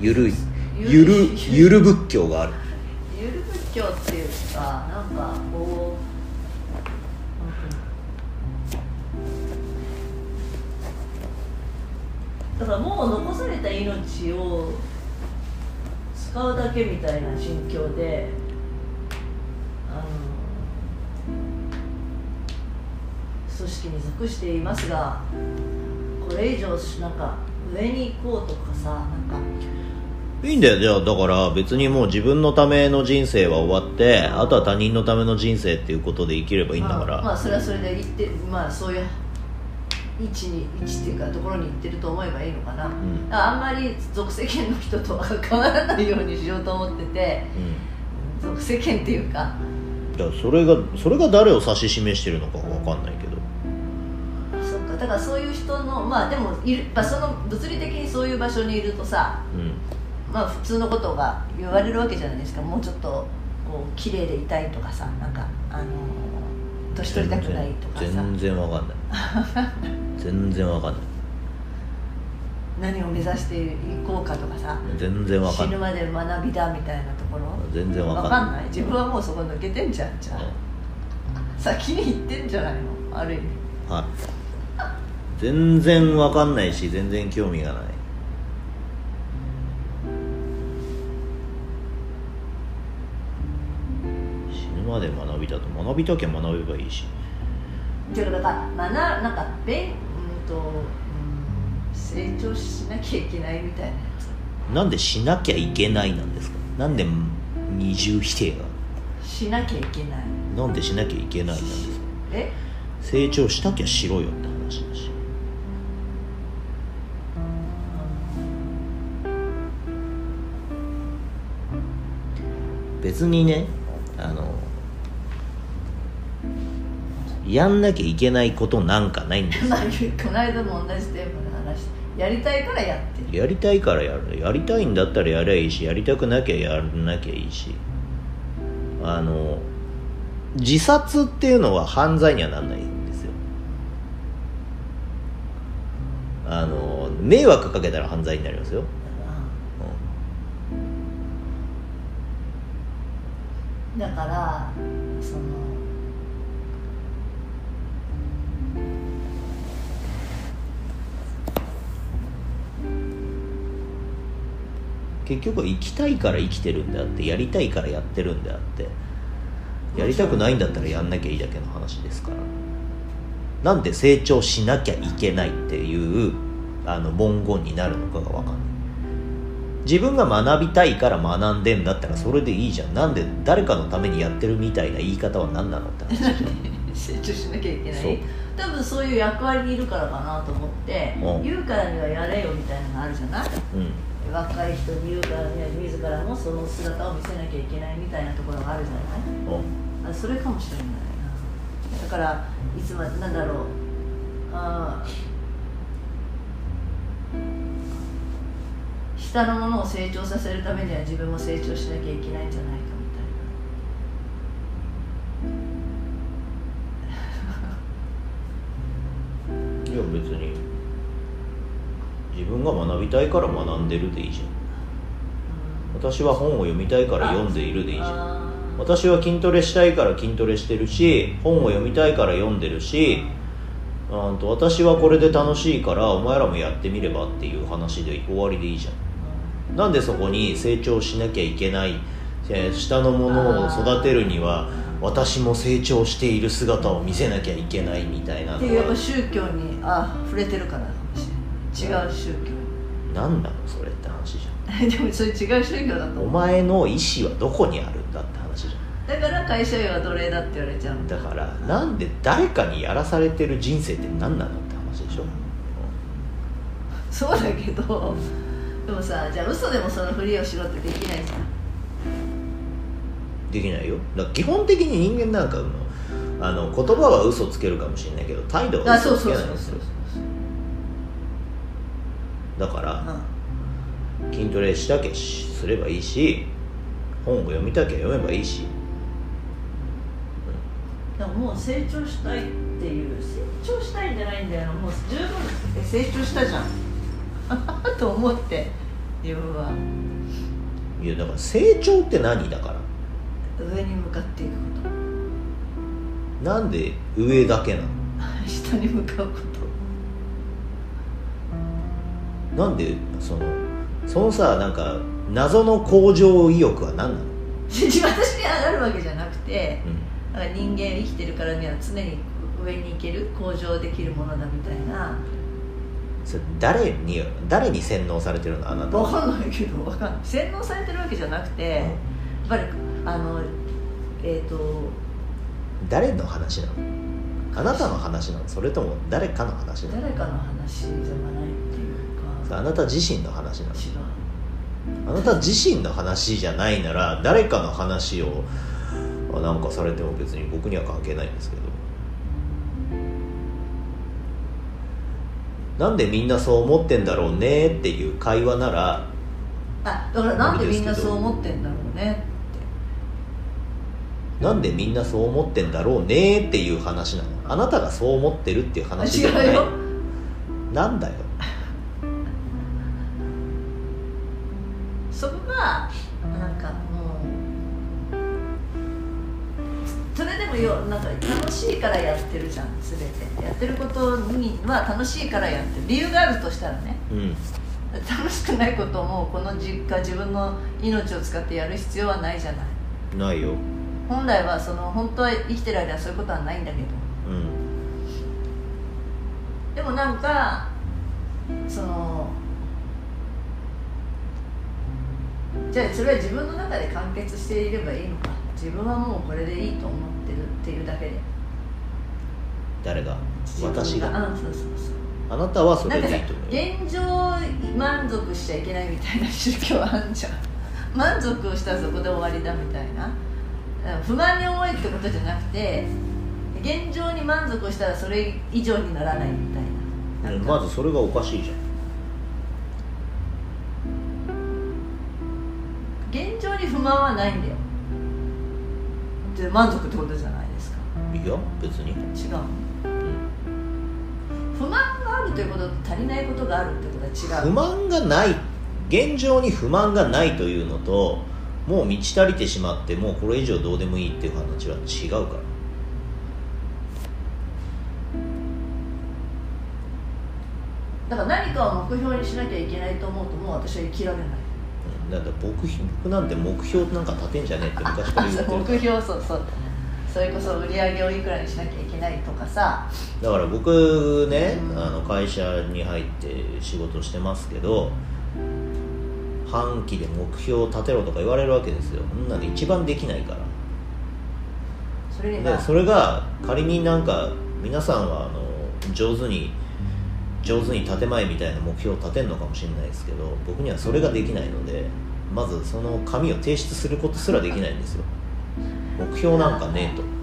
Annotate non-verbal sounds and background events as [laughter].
ゆるいゆゆるゆゆる仏教がある。ゆる仏教っていうかなんかこうだからもう残された命を使うだけみたいな心境であの組織に属していますがこれ以上なんか上に行こうとかさなんか。いいんだよ。じゃあだから別にもう自分のための人生は終わってあとは他人のための人生っていうことで生きればいいんだから、まあ、まあそれはそれで行ってまあそういう位置に位置っていうかところに行ってると思えばいいのかな、ん。だからあんまり属世間の人とは関わらないようにしようと思っててうん。属世間っていうか。だからそれがそれが誰を指し示してるのかわかんないけどだからそういう人のまあでもいる、まあ、その物理的にそういう場所にいるとさうん。まあ普通のことが言われるわけじゃないですか。もうちょっとこう綺麗でいたいとかさなんかあの年取りたくないとかさ。全然わかんない。全然わかんない。何を目指していこうかとかさ。全然わか死ぬんない。まで学びだみたいなところ。全然わかんない。自分はもうそこ抜けてんじゃんじゃあ。先に行ってんじゃないの？ある意味。うんはい全然わかんないし全然興味がない。死ぬまで学びだと学びたきゃ学べばいいし。だから学なんか勉うんと、うん、成長しなきゃいけないみたいなやつ。なんでしなきゃいけないなんですか？なんで二重否定がしなきゃいけない。なんでしなきゃいけないなんですか？え？成長しなきゃしろよって話だし別にねあのやんなきゃいけないことなんかないんですよ。まあこの間も同じテーマで話。してやりたいからやってる。やりたいからやる。やりたいんだったらやりゃいいしやりたくなきゃやらなきゃいいし。あの自殺っていうのは犯罪にはなんないんですよ。あの迷惑かけたら犯罪になりますよ、だからその結局生きたいから生きてるんであってやりたいからやってるんであってやりたくないんだったらやんなきゃいいだけの話ですから。なんで成長しなきゃいけないっていうあの文言になるのかが分かんない。自分が学びたいから学んでんだったらそれでいいじゃん。なんで誰かのためにやってるみたいな言い方は何なのって話じゃん成長しなきゃいけない。多分そういう役割にいるからかなと思ってうん。言うからにはやれよみたいなのがあるじゃない？うん。若い人に言うからには自らもその姿を見せなきゃいけないみたいなところがあるじゃない？うん。あそれかもしれないな。だからいつまでなんだろう。あー下のものを成長させるためには自分も成長しなきゃいけないんじゃないかみたいいや別に自分が学びたいから学んでるでいいじゃん。私は本を読みたいから読んでいるでいいじゃん。あ私は筋トレしたいから筋トレしてるし本を読みたいから読んでるしうんと私はこれで楽しいからお前らもやってみればっていう話で終わりでいいじゃんなんでそこに成長しなきゃいけない？えー下のものを育てるには私も成長している姿を見せなきゃいけないみたいなっていうやっぱは宗教にあ触れてるからかもしれない。違う宗教。何なのそれって話じゃに [laughs] でもそれ違う宗教だとんお前の意思はどこにあるんだって話じゃん。だから会社員は奴隷だって言われちゃうんだからなんで誰かにやらされてる人生って何なのって話でしょ、そうだけどでもさじゃあ嘘でもそのふりをしろってできないじゃん。できないよ。だから基本的に人間なんかのあの言葉は嘘つけるかもしれないけど態度はあそう嘘つけそうそうそう。ないんですよ。だからう筋トレしたけしすればいいし本を読みたきゃ読めばいいし。んでももう成長したいっていう成長したいんじゃないんだよ。なもう十分え成長したじゃん [laughs] と思って自分は。いやだから成長って何だから？上に向かっていくこなんで上だけなの？と [laughs] 下に向かうこと。なんでそのそのさなんか謎の向上意欲は何なの、[laughs] 私に上がるわけじゃなくてうん。人間生きてるからには常に上に行ける向上できるものだみたいなそれ誰に誰に洗脳されてるのあなた分はかんないけど分かんない。洗脳されてるわけじゃなくてやっぱりあのえっ、と誰の話なの？あなたの話なの？それとも誰かの話なの？誰かの話じゃないっていうか。あなた自身の話なの？あなた自身の話じゃないなら誰かの話をあなんかされても別に僕には関係ないんですけどなんでみんなそう思ってんだろうねっていう会話ならあだからなんでみんなそう思ってんだろうねなんでみんなそう思ってんだろうねっていう話なの。あなたがそう思ってるっていう話じゃない。なんだよよなんか楽しいからやってるじゃん全て。やってることには楽しいからやってる。理由があるとしたらねうん。楽しくないこともこの実家自分の命を使ってやる必要はないじゃない。ないよ。本来はその本当は生きてる間はそういうことはないんだけど。うん。でもなんかそのじゃあそれは自分の中で完結していればいいのか。自分はもうこれでいいと思ってるっていうだけで。誰が？私が。あそうそうそうあなたはそれでいいと思うよ。現状満足しちゃいけないみたいな宗教あんじゃん。[laughs] 満足をしたらそこで終わりだみたいな。不満に思えってことじゃなくて現状に満足をしたらそれ以上にならないみたいな。なんか。まずそれがおかしいじゃん。現状に不満はないんだよ。で満足ってことじゃない？いや別に、違う。うん。不満があるということと足りないことがあるってことは違う。不満がない。現状に不満がないというのともう満ち足りてしまってもうこれ以上どうでもいいっていう話は違うから。だから何かを目標にしなきゃいけないと思うともう私は生きられない。うん。だって僕僕なんて目標なんか立てんじゃねえって昔から言ってる [laughs] 目標そうそうそれこそ売り上げをいくらにしなきゃいけないとかさ。だから僕ね、うん。あの会社に入って仕事してますけど半期で目標を立てろとか言われるわけですよ。そんなの一番できないから。それでそれが仮になんか皆さんはあの上手に上手に建前みたいな目標を立てるのかもしれないですけど僕にはそれができないのでまずその紙を提出することすらできないんですよ目標なんかねえと。